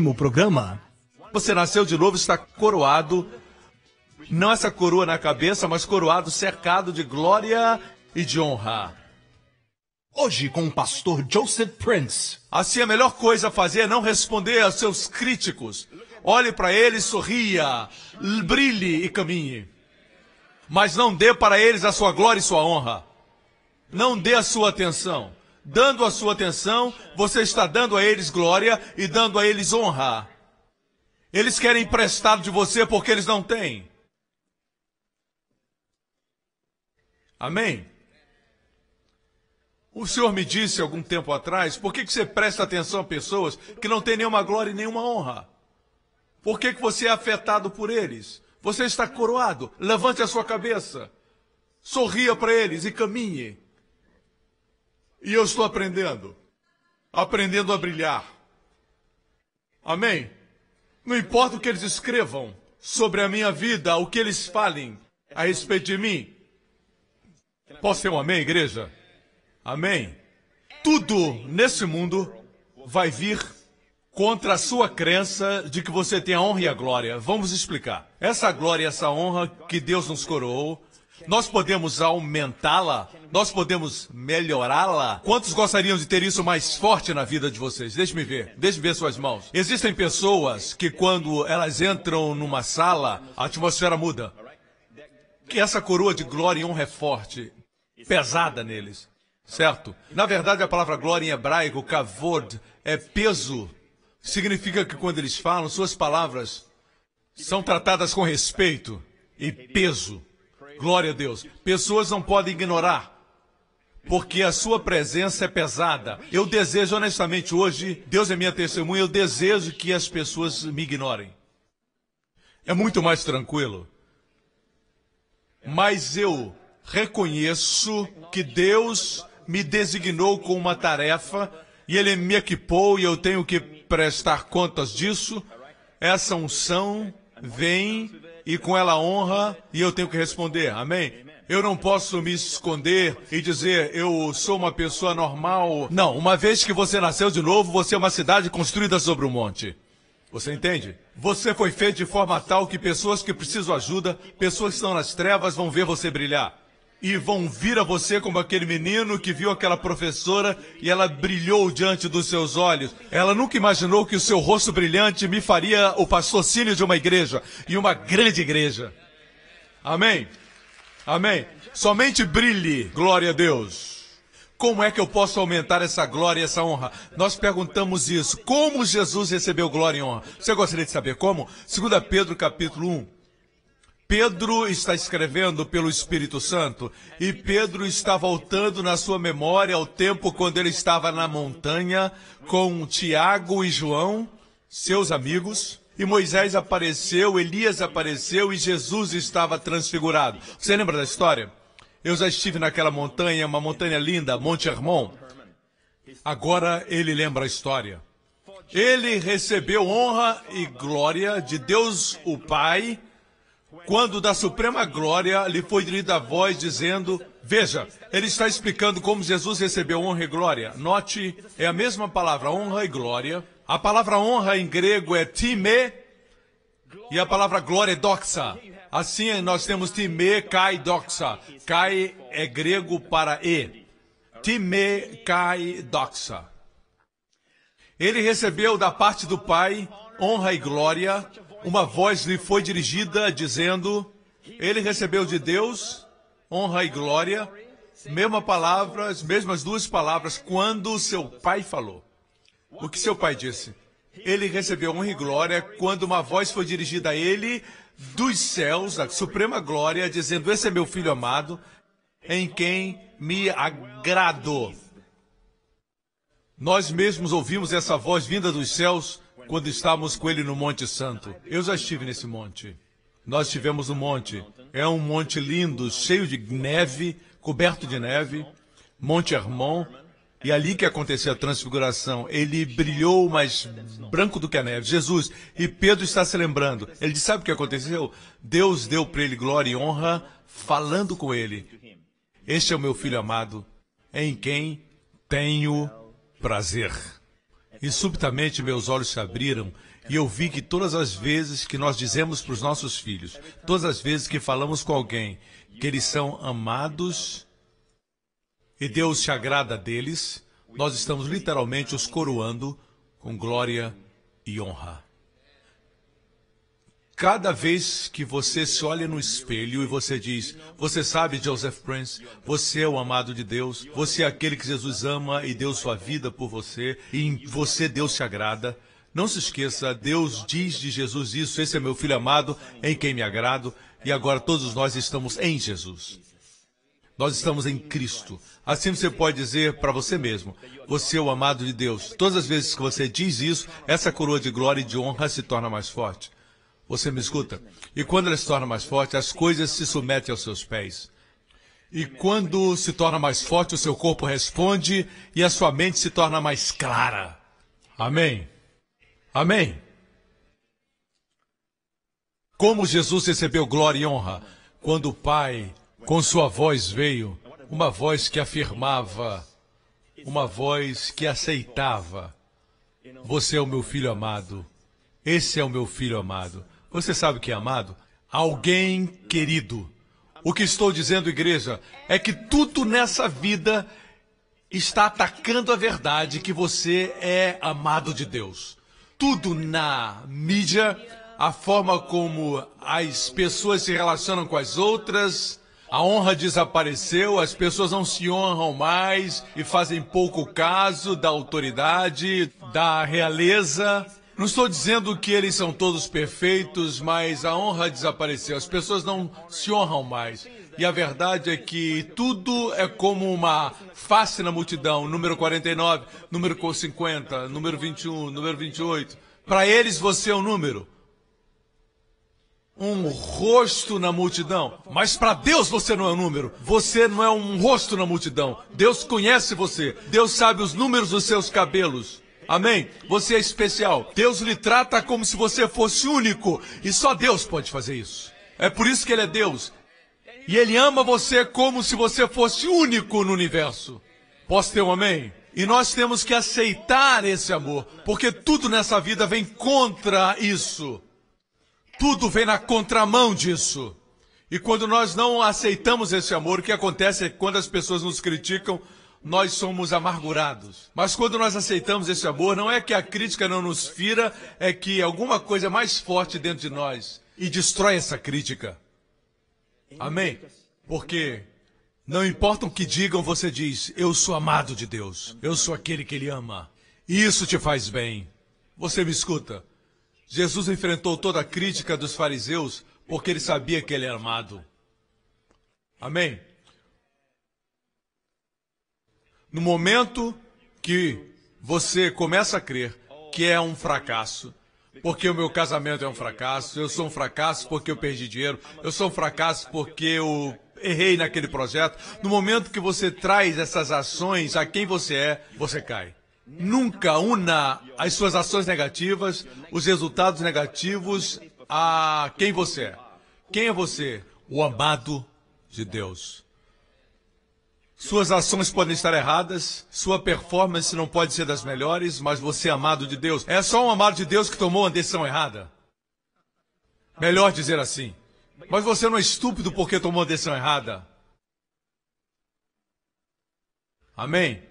Último programa, você nasceu de novo, está coroado, não essa coroa na cabeça, mas coroado, cercado de glória e de honra. Hoje com o pastor Joseph Prince. Assim, a melhor coisa a fazer é não responder aos seus críticos. Olhe para eles, sorria, brilhe e caminhe. Mas não dê para eles a sua glória e sua honra. Não dê a sua atenção. Dando a sua atenção, você está dando a eles glória e dando a eles honra. Eles querem emprestado de você porque eles não têm. Amém? O senhor me disse algum tempo atrás, por que, que você presta atenção a pessoas que não têm nenhuma glória e nenhuma honra? Por que, que você é afetado por eles? Você está coroado. Levante a sua cabeça. Sorria para eles e caminhe. E eu estou aprendendo. Aprendendo a brilhar. Amém? Não importa o que eles escrevam sobre a minha vida, o que eles falem a respeito de mim. Posso ter um amém, igreja? Amém? Tudo nesse mundo vai vir contra a sua crença de que você tem a honra e a glória. Vamos explicar. Essa glória, essa honra que Deus nos coroou, nós podemos aumentá-la? Nós podemos melhorá-la? Quantos gostariam de ter isso mais forte na vida de vocês? Deixe-me ver. Deixe-me ver suas mãos. Existem pessoas que quando elas entram numa sala, a atmosfera muda. Que essa coroa de glória e honra é forte, pesada neles. Certo? Na verdade, a palavra glória em hebraico, kavod, é peso. Significa que quando eles falam, suas palavras são tratadas com respeito e peso. Glória a Deus. Pessoas não podem ignorar, porque a sua presença é pesada. Eu desejo honestamente hoje, Deus é minha testemunha, eu desejo que as pessoas me ignorem. É muito mais tranquilo. Mas eu reconheço que Deus me designou com uma tarefa e ele me equipou e eu tenho que prestar contas disso. Essa unção vem e com ela honra e eu tenho que responder. Amém? Eu não posso me esconder e dizer eu sou uma pessoa normal. Não, uma vez que você nasceu de novo, você é uma cidade construída sobre um monte. Você entende? Você foi feito de forma tal que pessoas que precisam ajuda, pessoas que estão nas trevas, vão ver você brilhar e vão vir a você como aquele menino que viu aquela professora e ela brilhou diante dos seus olhos. Ela nunca imaginou que o seu rosto brilhante me faria o patrocínio de uma igreja e uma grande igreja. Amém? Amém? Somente brilhe, glória a Deus. Como é que eu posso aumentar essa glória e essa honra? Nós perguntamos isso. Como Jesus recebeu glória e honra? Você gostaria de saber como? 2 Pedro capítulo 1. Pedro está escrevendo pelo Espírito Santo e Pedro está voltando na sua memória ao tempo quando ele estava na montanha com Tiago e João, seus amigos, e Moisés apareceu, Elias apareceu e Jesus estava transfigurado. Você lembra da história? Eu já estive naquela montanha, uma montanha linda, Monte Hermon. Agora ele lembra a história. Ele recebeu honra e glória de Deus o Pai quando da suprema glória lhe foi dirigida a voz dizendo, veja, ele está explicando como Jesus recebeu honra e glória. Note, é a mesma palavra honra e glória. A palavra honra em grego é time e a palavra glória é doxa. Assim nós temos time, kai, doxa. Kai é grego para e. Time, kai, doxa. Ele recebeu da parte do Pai honra e glória uma voz lhe foi dirigida dizendo: Ele recebeu de Deus honra e glória, mesma palavra, as mesmas duas palavras, quando seu pai falou. O que seu pai disse? Ele recebeu honra e glória quando uma voz foi dirigida a ele dos céus, da suprema glória, dizendo: Esse é meu filho amado, em quem me agrado. Nós mesmos ouvimos essa voz vinda dos céus quando estávamos com ele no Monte Santo. Eu já estive nesse monte. Nós estivemos no monte. É um monte lindo, cheio de neve, coberto de neve. Monte Hermon. E ali que aconteceu a transfiguração, ele brilhou mais branco do que a neve. Jesus. E Pedro está se lembrando. Ele disse: Sabe o que aconteceu? Deus deu para ele glória e honra falando com ele. Este é o meu filho amado, em quem tenho prazer. E subitamente meus olhos se abriram e eu vi que todas as vezes que nós dizemos para os nossos filhos, todas as vezes que falamos com alguém que eles são amados e Deus se agrada deles, nós estamos literalmente os coroando com glória e honra. Cada vez que você se olha no espelho e você diz, você sabe, Joseph Prince, você é o amado de Deus, você é aquele que Jesus ama e deu sua vida por você, e em você Deus se agrada. Não se esqueça, Deus diz de Jesus isso, esse é meu filho amado, em quem me agrado, e agora todos nós estamos em Jesus. Nós estamos em Cristo. Assim você pode dizer para você mesmo: você é o amado de Deus. Todas as vezes que você diz isso, essa coroa de glória e de honra se torna mais forte. Você me escuta? E quando ela se torna mais forte, as coisas se submetem aos seus pés. E quando se torna mais forte, o seu corpo responde e a sua mente se torna mais clara. Amém. Amém. Como Jesus recebeu glória e honra quando o Pai com sua voz veio, uma voz que afirmava, uma voz que aceitava. Você é o meu filho amado. Esse é o meu filho amado. Você sabe o que é amado? Alguém querido. O que estou dizendo, igreja, é que tudo nessa vida está atacando a verdade que você é amado de Deus. Tudo na mídia, a forma como as pessoas se relacionam com as outras, a honra desapareceu, as pessoas não se honram mais e fazem pouco caso da autoridade, da realeza. Não estou dizendo que eles são todos perfeitos, mas a honra desapareceu. As pessoas não se honram mais. E a verdade é que tudo é como uma face na multidão. Número 49, número 50, número 21, número 28. Para eles você é um número um rosto na multidão. Mas para Deus você não é um número. Você não é um rosto na multidão. Deus conhece você. Deus sabe os números dos seus cabelos. Amém? Você é especial. Deus lhe trata como se você fosse único. E só Deus pode fazer isso. É por isso que Ele é Deus. E Ele ama você como se você fosse único no universo. Posso ter um amém? E nós temos que aceitar esse amor, porque tudo nessa vida vem contra isso. Tudo vem na contramão disso. E quando nós não aceitamos esse amor, o que acontece é que quando as pessoas nos criticam, nós somos amargurados. Mas quando nós aceitamos esse amor, não é que a crítica não nos fira, é que alguma coisa é mais forte dentro de nós e destrói essa crítica. Amém? Porque não importa o que digam, você diz: Eu sou amado de Deus. Eu sou aquele que Ele ama. E isso te faz bem. Você me escuta? Jesus enfrentou toda a crítica dos fariseus porque ele sabia que ele era amado. Amém? No momento que você começa a crer que é um fracasso, porque o meu casamento é um fracasso, eu sou um fracasso porque eu perdi dinheiro, eu sou um fracasso porque eu errei naquele projeto. No momento que você traz essas ações a quem você é, você cai. Nunca una as suas ações negativas, os resultados negativos a quem você é. Quem é você? O amado de Deus. Suas ações podem estar erradas, sua performance não pode ser das melhores, mas você é amado de Deus. É só um amado de Deus que tomou uma decisão errada. Melhor dizer assim. Mas você não é estúpido porque tomou uma decisão errada. Amém?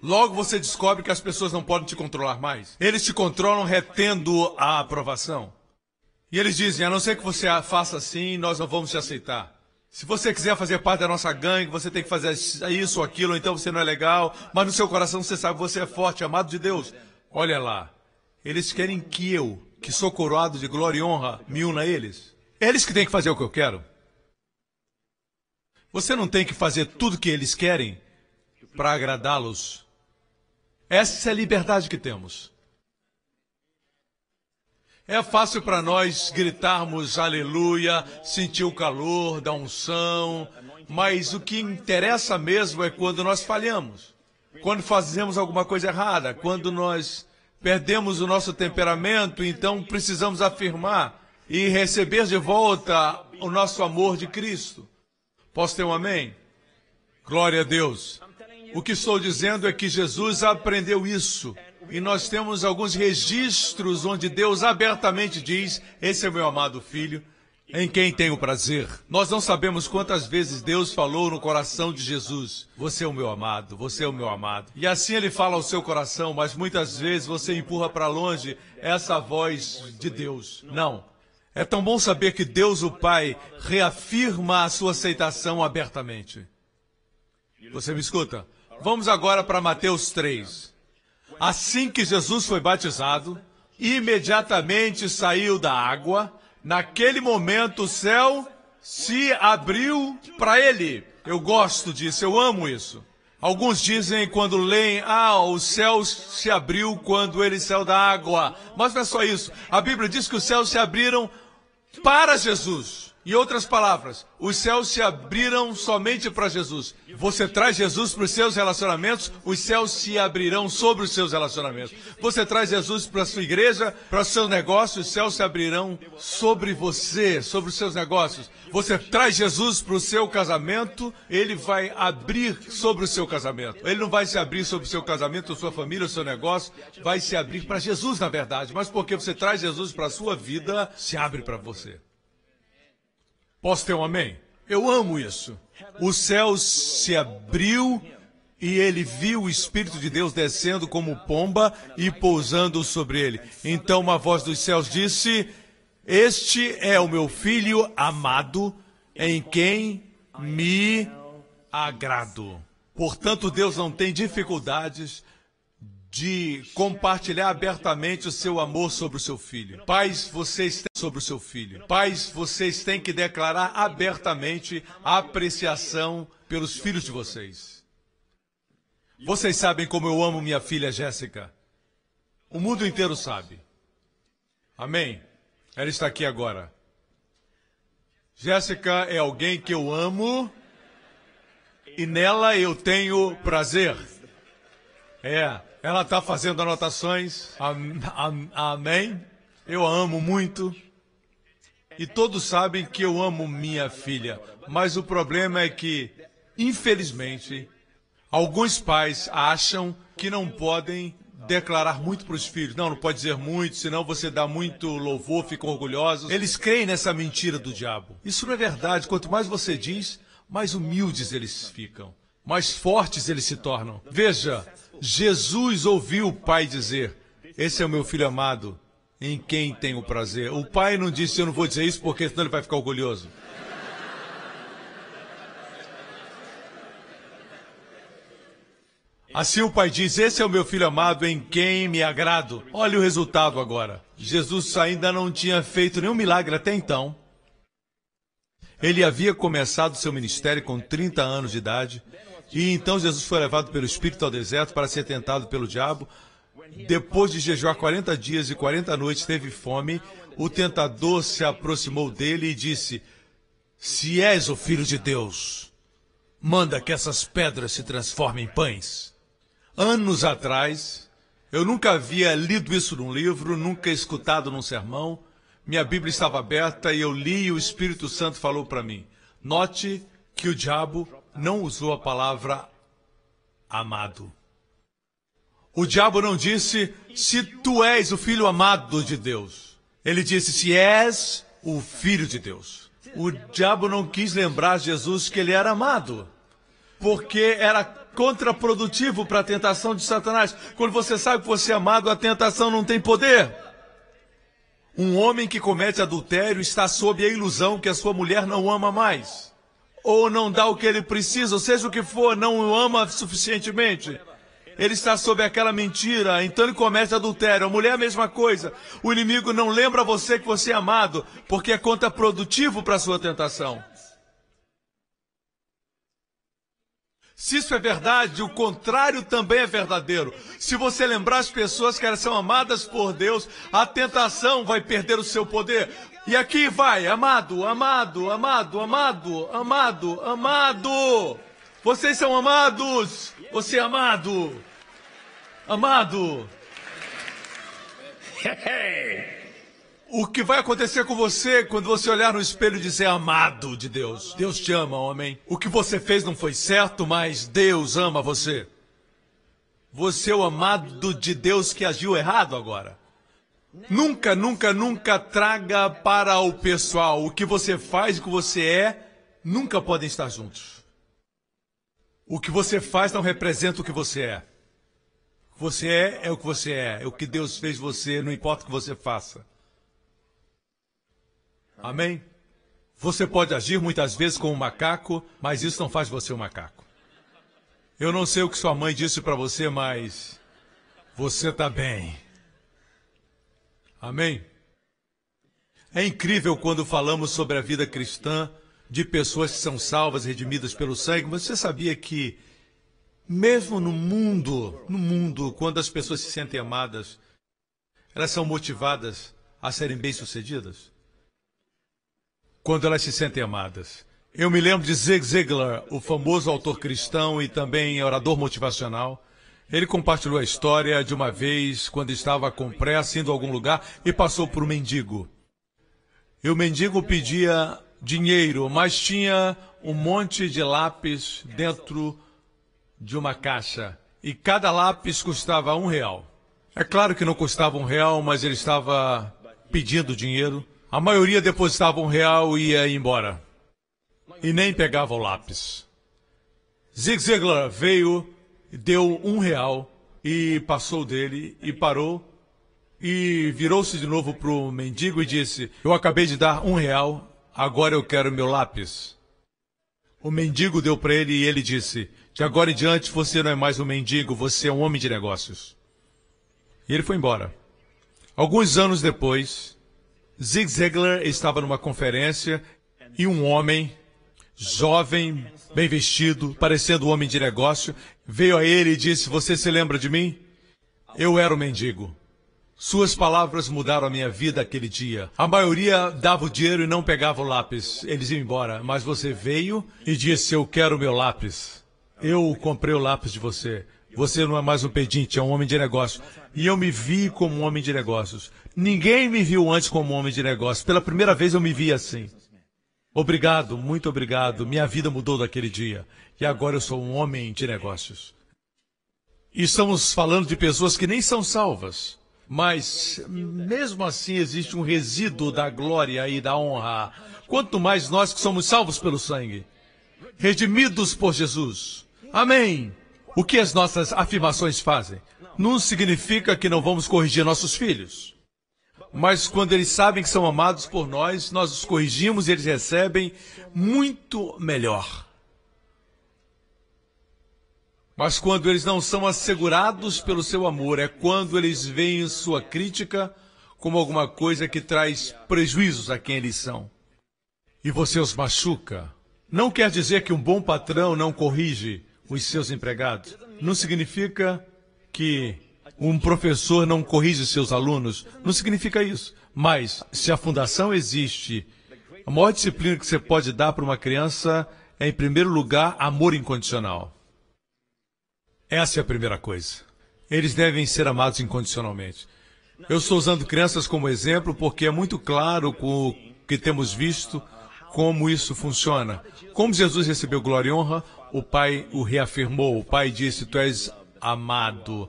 Logo você descobre que as pessoas não podem te controlar mais. Eles te controlam retendo a aprovação. E eles dizem: a não ser que você faça assim, nós não vamos te aceitar. Se você quiser fazer parte da nossa gangue, você tem que fazer isso ou aquilo, então você não é legal, mas no seu coração você sabe que você é forte, amado de Deus. Olha lá, eles querem que eu, que sou coroado de glória e honra, me una a eles. Eles que têm que fazer o que eu quero. Você não tem que fazer tudo o que eles querem para agradá-los. Essa é a liberdade que temos. É fácil para nós gritarmos aleluia, sentir o calor da unção, mas o que interessa mesmo é quando nós falhamos, quando fazemos alguma coisa errada, quando nós perdemos o nosso temperamento, então precisamos afirmar e receber de volta o nosso amor de Cristo. Posso ter um amém? Glória a Deus. O que estou dizendo é que Jesus aprendeu isso e nós temos alguns registros onde Deus abertamente diz: Esse é meu amado filho, em quem tenho prazer. Nós não sabemos quantas vezes Deus falou no coração de Jesus: Você é o meu amado, você é o meu amado. E assim ele fala ao seu coração, mas muitas vezes você empurra para longe essa voz de Deus. Não. É tão bom saber que Deus, o Pai, reafirma a sua aceitação abertamente. Você me escuta? Vamos agora para Mateus 3. Assim que Jesus foi batizado, imediatamente saiu da água. Naquele momento o céu se abriu para ele. Eu gosto disso, eu amo isso. Alguns dizem quando leem, ah, o céu se abriu quando ele saiu da água. Mas não é só isso. A Bíblia diz que os céus se abriram para Jesus. Em outras palavras, os céus se abriram somente para Jesus. Você traz Jesus para os seus relacionamentos, os céus se abrirão sobre os seus relacionamentos. Você traz Jesus para a sua igreja, para o seu negócio, os céus se abrirão sobre você, sobre os seus negócios. Você traz Jesus para o seu casamento, ele vai abrir sobre o seu casamento. Ele não vai se abrir sobre o seu casamento, sua família, o seu negócio, vai se abrir para Jesus, na verdade. Mas porque você traz Jesus para a sua vida, se abre para você. Posso ter um amém? Eu amo isso. O céu se abriu e ele viu o Espírito de Deus descendo como pomba e pousando sobre ele. Então uma voz dos céus disse: Este é o meu filho amado, em quem me agrado. Portanto, Deus não tem dificuldades de compartilhar abertamente o seu amor sobre o seu filho. Pais, vocês têm sobre o seu filho. Pais, vocês têm que declarar abertamente a apreciação pelos filhos de vocês. Vocês sabem como eu amo minha filha Jéssica. O mundo inteiro sabe. Amém. Ela está aqui agora. Jéssica é alguém que eu amo e nela eu tenho prazer. É, ela está fazendo anotações. Am, am, amém. Eu a amo muito. E todos sabem que eu amo minha filha. Mas o problema é que, infelizmente, alguns pais acham que não podem declarar muito para os filhos. Não, não pode dizer muito, senão você dá muito louvor, ficam orgulhosos. Eles creem nessa mentira do diabo. Isso não é verdade. Quanto mais você diz, mais humildes eles ficam, mais fortes eles se tornam. Veja, Jesus ouviu o pai dizer: Esse é o meu filho amado, em quem tenho prazer. O pai não disse: Eu não vou dizer isso porque senão ele vai ficar orgulhoso. Assim o pai diz: Esse é o meu filho amado em quem me agrado. Olha o resultado agora. Jesus ainda não tinha feito nenhum milagre até então. Ele havia começado seu ministério com 30 anos de idade. E então Jesus foi levado pelo Espírito ao deserto para ser tentado pelo diabo. Depois de jejuar 40 dias e 40 noites, teve fome. O tentador se aproximou dele e disse: Se és o filho de Deus, manda que essas pedras se transformem em pães. Anos atrás, eu nunca havia lido isso num livro, nunca escutado num sermão. Minha Bíblia estava aberta e eu li e o Espírito Santo falou para mim: Note que o diabo não usou a palavra amado. O diabo não disse se tu és o filho amado de Deus. Ele disse se és o filho de Deus. O diabo não quis lembrar Jesus que ele era amado, porque era contraprodutivo para a tentação de Satanás. Quando você sabe que você é amado, a tentação não tem poder. Um homem que comete adultério está sob a ilusão que a sua mulher não ama mais ou não dá o que ele precisa, ou seja o que for, não o ama suficientemente. Ele está sob aquela mentira, então ele comete adultério. A mulher é a mesma coisa. O inimigo não lembra você que você é amado, porque é contraprodutivo para a sua tentação. Se isso é verdade, o contrário também é verdadeiro. Se você lembrar as pessoas que elas são amadas por Deus, a tentação vai perder o seu poder. E aqui vai, amado, amado, amado, amado, amado, amado. Vocês são amados. Você é amado. Amado. O que vai acontecer com você quando você olhar no espelho e dizer amado de Deus? Deus te ama, homem. O que você fez não foi certo, mas Deus ama você. Você é o amado de Deus que agiu errado agora. Nunca, nunca, nunca traga para o pessoal o que você faz e o que você é, nunca podem estar juntos. O que você faz não representa o que você é. Você é, é o que você é. É o que Deus fez você, não importa o que você faça. Amém? Você pode agir muitas vezes como um macaco, mas isso não faz você um macaco. Eu não sei o que sua mãe disse para você, mas você está bem. Amém? É incrível quando falamos sobre a vida cristã de pessoas que são salvas, redimidas pelo sangue, mas você sabia que mesmo no mundo, no mundo, quando as pessoas se sentem amadas, elas são motivadas a serem bem-sucedidas? quando elas se sentem amadas. Eu me lembro de Zig Ziglar, o famoso autor cristão e também orador motivacional. Ele compartilhou a história de uma vez quando estava com pressa indo a algum lugar e passou por um mendigo. E o mendigo pedia dinheiro, mas tinha um monte de lápis dentro de uma caixa. E cada lápis custava um real. É claro que não custava um real, mas ele estava pedindo dinheiro. A maioria depositava um real e ia embora. E nem pegava o lápis. Zig Ziglar veio, deu um real e passou dele e parou e virou-se de novo para o mendigo e disse: Eu acabei de dar um real, agora eu quero meu lápis. O mendigo deu para ele e ele disse: De agora em diante você não é mais um mendigo, você é um homem de negócios. E ele foi embora. Alguns anos depois, Zig Ziglar estava numa conferência e um homem, jovem, bem vestido, parecendo um homem de negócio, veio a ele e disse: Você se lembra de mim? Eu era o mendigo. Suas palavras mudaram a minha vida aquele dia. A maioria dava o dinheiro e não pegava o lápis. Eles iam embora. Mas você veio e disse: Eu quero o meu lápis. Eu comprei o lápis de você. Você não é mais um pedinte, é um homem de negócio. E eu me vi como um homem de negócios. Ninguém me viu antes como um homem de negócio. Pela primeira vez eu me vi assim. Obrigado, muito obrigado. Minha vida mudou daquele dia. E agora eu sou um homem de negócios. E estamos falando de pessoas que nem são salvas. Mas, mesmo assim, existe um resíduo da glória e da honra. Quanto mais nós que somos salvos pelo sangue. Redimidos por Jesus. Amém. O que as nossas afirmações fazem? Não significa que não vamos corrigir nossos filhos. Mas quando eles sabem que são amados por nós, nós os corrigimos e eles recebem muito melhor. Mas quando eles não são assegurados pelo seu amor, é quando eles veem sua crítica como alguma coisa que traz prejuízos a quem eles são. E você os machuca. Não quer dizer que um bom patrão não corrige os seus empregados. Não significa que um professor não corrige seus alunos. Não significa isso. Mas, se a fundação existe, a maior disciplina que você pode dar para uma criança é, em primeiro lugar, amor incondicional. Essa é a primeira coisa. Eles devem ser amados incondicionalmente. Eu estou usando crianças como exemplo porque é muito claro com o que temos visto como isso funciona. Como Jesus recebeu glória e honra, o Pai o reafirmou. O Pai disse: Tu és amado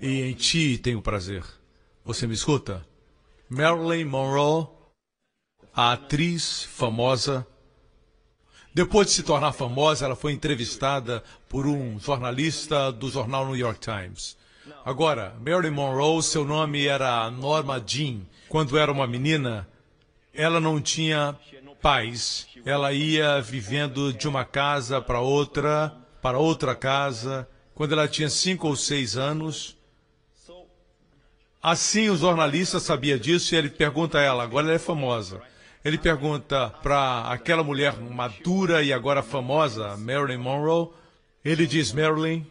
e em ti tenho prazer. Você me escuta? Marilyn Monroe, a atriz famosa. Depois de se tornar famosa, ela foi entrevistada por um jornalista do jornal New York Times. Agora, Marilyn Monroe, seu nome era Norma Jean. Quando era uma menina, ela não tinha pais. Ela ia vivendo de uma casa para outra, para outra casa. Quando ela tinha cinco ou seis anos, Assim o jornalista sabia disso e ele pergunta a ela, agora ela é famosa. Ele pergunta para aquela mulher madura e agora famosa, Marilyn Monroe, Ele diz, Marilyn,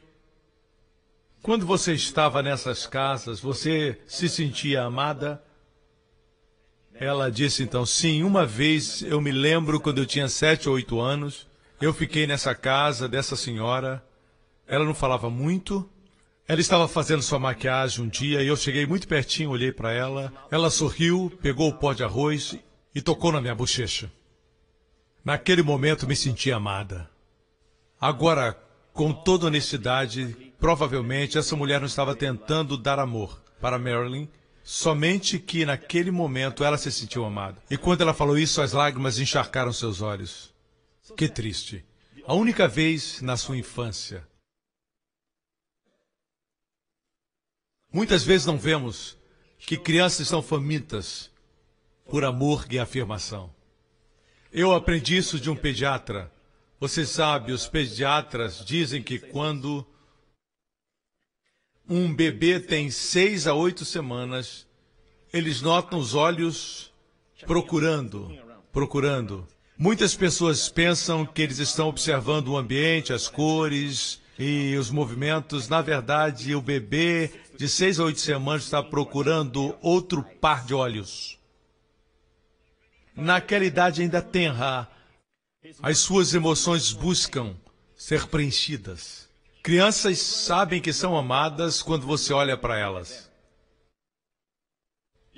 quando você estava nessas casas, você se sentia amada? Ela disse então, sim, uma vez eu me lembro quando eu tinha sete ou oito anos, eu fiquei nessa casa dessa senhora, ela não falava muito, ela estava fazendo sua maquiagem um dia e eu cheguei muito pertinho, olhei para ela, ela sorriu, pegou o pó de arroz e tocou na minha bochecha. Naquele momento me senti amada. Agora, com toda honestidade, provavelmente essa mulher não estava tentando dar amor para Marilyn, somente que naquele momento ela se sentiu amada. E quando ela falou isso, as lágrimas encharcaram seus olhos. Que triste. A única vez na sua infância. Muitas vezes não vemos que crianças estão famintas por amor e afirmação. Eu aprendi isso de um pediatra você sabe, os pediatras dizem que quando um bebê tem seis a oito semanas, eles notam os olhos procurando, procurando. Muitas pessoas pensam que eles estão observando o ambiente, as cores e os movimentos. Na verdade, o bebê de seis a oito semanas está procurando outro par de olhos. Naquela idade ainda tenra, as suas emoções buscam ser preenchidas. Crianças sabem que são amadas quando você olha para elas.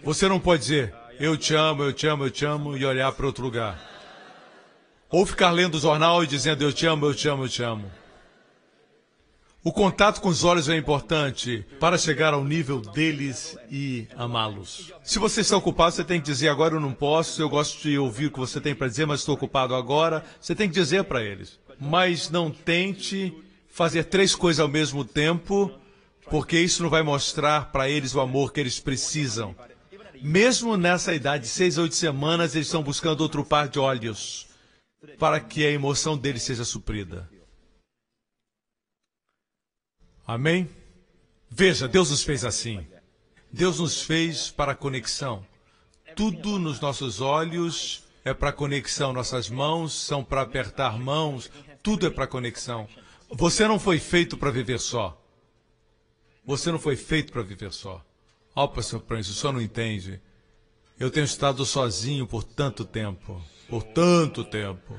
Você não pode dizer, eu te amo, eu te amo, eu te amo, e olhar para outro lugar. Ou ficar lendo o jornal e dizendo, eu te amo, eu te amo, eu te amo. O contato com os olhos é importante para chegar ao nível deles e amá-los. Se você está ocupado, você tem que dizer agora eu não posso, eu gosto de ouvir o que você tem para dizer, mas estou ocupado agora. Você tem que dizer para eles. Mas não tente fazer três coisas ao mesmo tempo, porque isso não vai mostrar para eles o amor que eles precisam. Mesmo nessa idade de seis a oito semanas, eles estão buscando outro par de olhos para que a emoção deles seja suprida. Amém? Veja, Deus nos fez assim. Deus nos fez para conexão. Tudo nos nossos olhos é para conexão. Nossas mãos são para apertar mãos. Tudo é para conexão. Você não foi feito para viver só. Você não foi feito para viver só. Ó, oh, pastor Prince, o senhor não entende. Eu tenho estado sozinho por tanto tempo. Por tanto tempo.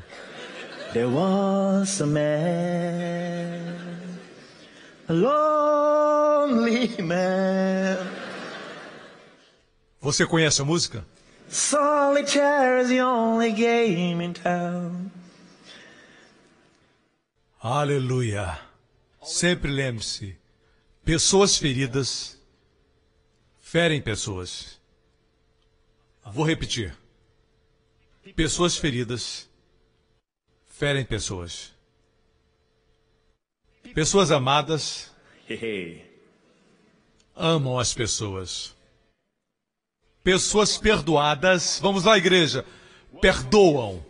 There was a man lonely man. Você conhece a música? Solitaire is the only game in town. Aleluia. Sempre lembre-se: pessoas feridas ferem pessoas. Vou repetir. Pessoas feridas ferem pessoas. Pessoas amadas amam as pessoas. Pessoas perdoadas, vamos lá, igreja, perdoam.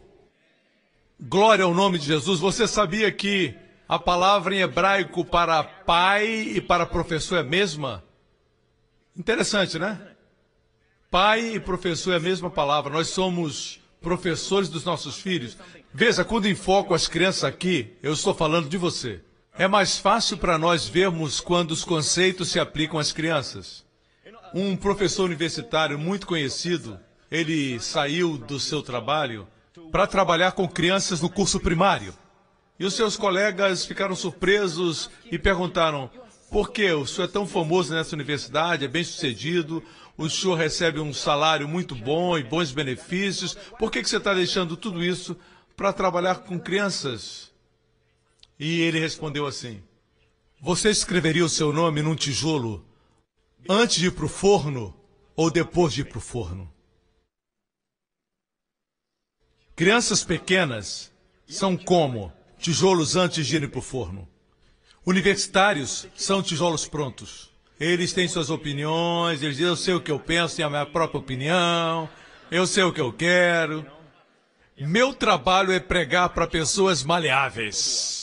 Glória ao nome de Jesus. Você sabia que a palavra em hebraico para pai e para professor é a mesma? Interessante, né? Pai e professor é a mesma palavra. Nós somos professores dos nossos filhos. Veja, quando enfoco as crianças aqui, eu estou falando de você. É mais fácil para nós vermos quando os conceitos se aplicam às crianças. Um professor universitário muito conhecido, ele saiu do seu trabalho para trabalhar com crianças no curso primário. E os seus colegas ficaram surpresos e perguntaram: por que o senhor é tão famoso nessa universidade, é bem sucedido, o senhor recebe um salário muito bom e bons benefícios, por que, que você está deixando tudo isso para trabalhar com crianças? E ele respondeu assim: Você escreveria o seu nome num tijolo antes de ir para o forno ou depois de ir para o forno? Crianças pequenas são como tijolos antes de irem para o forno. Universitários são tijolos prontos. Eles têm suas opiniões, eles dizem, eu sei o que eu penso, tenho a minha própria opinião, eu sei o que eu quero. Meu trabalho é pregar para pessoas maleáveis.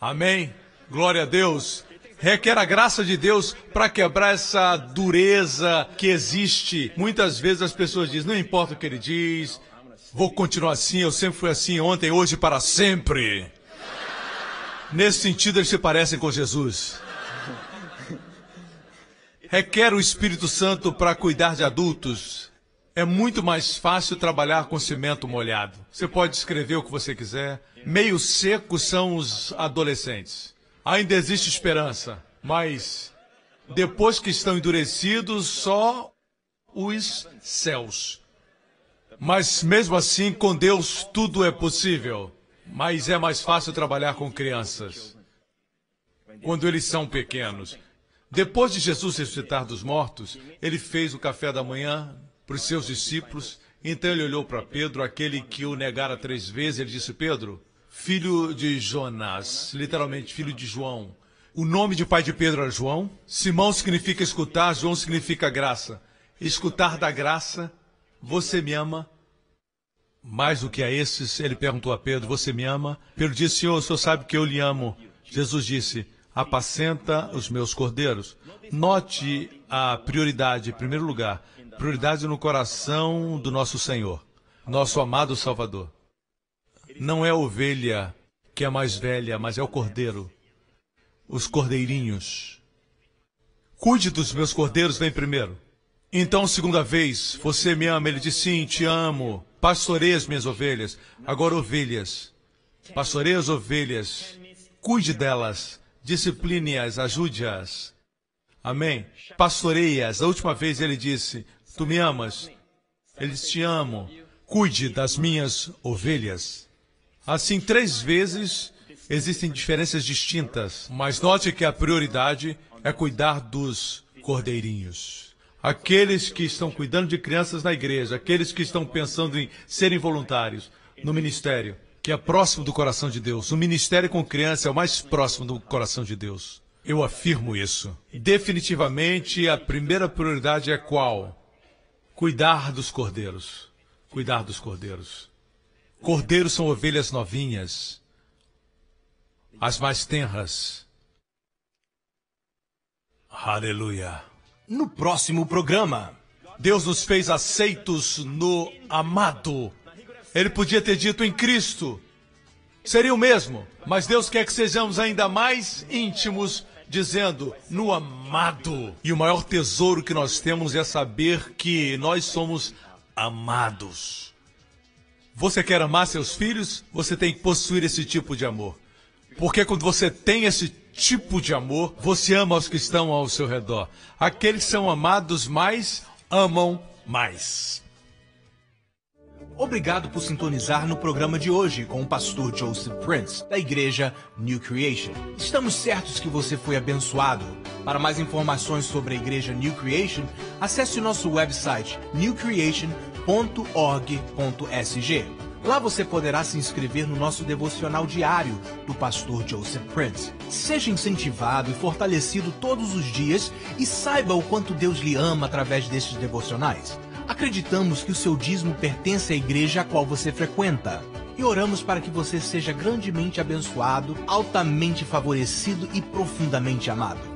Amém. Glória a Deus. Requer a graça de Deus para quebrar essa dureza que existe. Muitas vezes as pessoas dizem, não importa o que ele diz, vou continuar assim, eu sempre fui assim ontem, hoje para sempre. Nesse sentido, eles se parecem com Jesus. Requer o Espírito Santo para cuidar de adultos. É muito mais fácil trabalhar com cimento molhado. Você pode escrever o que você quiser. Meio seco são os adolescentes. Ainda existe esperança, mas depois que estão endurecidos, só os céus. Mas mesmo assim, com Deus tudo é possível. Mas é mais fácil trabalhar com crianças. Quando eles são pequenos. Depois de Jesus ressuscitar dos mortos, ele fez o café da manhã para os seus discípulos. Então ele olhou para Pedro, aquele que o negara três vezes. Ele disse: Pedro, filho de Jonas, literalmente filho de João. O nome de pai de Pedro era João. Simão significa escutar, João significa graça. Escutar da graça você me ama? Mais do que a esses, ele perguntou a Pedro: Você me ama? Pedro disse: Senhor, o senhor sabe que eu lhe amo. Jesus disse: Apacenta os meus cordeiros. Note a prioridade, em primeiro lugar, prioridade no coração do nosso Senhor, nosso amado Salvador. Não é a ovelha que é mais velha, mas é o cordeiro. Os cordeirinhos. Cuide dos meus cordeiros, vem primeiro. Então, segunda vez, você me ama? Ele disse, sim, te amo. Pastorei as minhas ovelhas. Agora, ovelhas. Pastorei as ovelhas. Cuide delas. Discipline-as, ajude-as. Amém? Pastoreie-as. A última vez ele disse, tu me amas? Ele disse, te amo. Cuide das minhas ovelhas. Assim, três vezes existem diferenças distintas, mas note que a prioridade é cuidar dos cordeirinhos aqueles que estão cuidando de crianças na igreja, aqueles que estão pensando em serem voluntários no ministério, que é próximo do coração de Deus. O ministério com criança é o mais próximo do coração de Deus. Eu afirmo isso. Definitivamente, a primeira prioridade é qual? Cuidar dos cordeiros. Cuidar dos cordeiros. Cordeiros são ovelhas novinhas, as mais tenras. Aleluia no próximo programa. Deus nos fez aceitos no amado. Ele podia ter dito em Cristo. Seria o mesmo, mas Deus quer que sejamos ainda mais íntimos, dizendo no amado. E o maior tesouro que nós temos é saber que nós somos amados. Você quer amar seus filhos? Você tem que possuir esse tipo de amor. Porque quando você tem esse tipo de amor você ama os que estão ao seu redor. Aqueles que são amados mais amam mais. Obrigado por sintonizar no programa de hoje com o pastor Joseph Prince, da igreja New Creation. Estamos certos que você foi abençoado. Para mais informações sobre a igreja New Creation, acesse o nosso website newcreation.org.sg. Lá você poderá se inscrever no nosso devocional diário do pastor Joseph Prince. Seja incentivado e fortalecido todos os dias e saiba o quanto Deus lhe ama através destes devocionais. Acreditamos que o seu dízimo pertence à igreja a qual você frequenta. E oramos para que você seja grandemente abençoado, altamente favorecido e profundamente amado.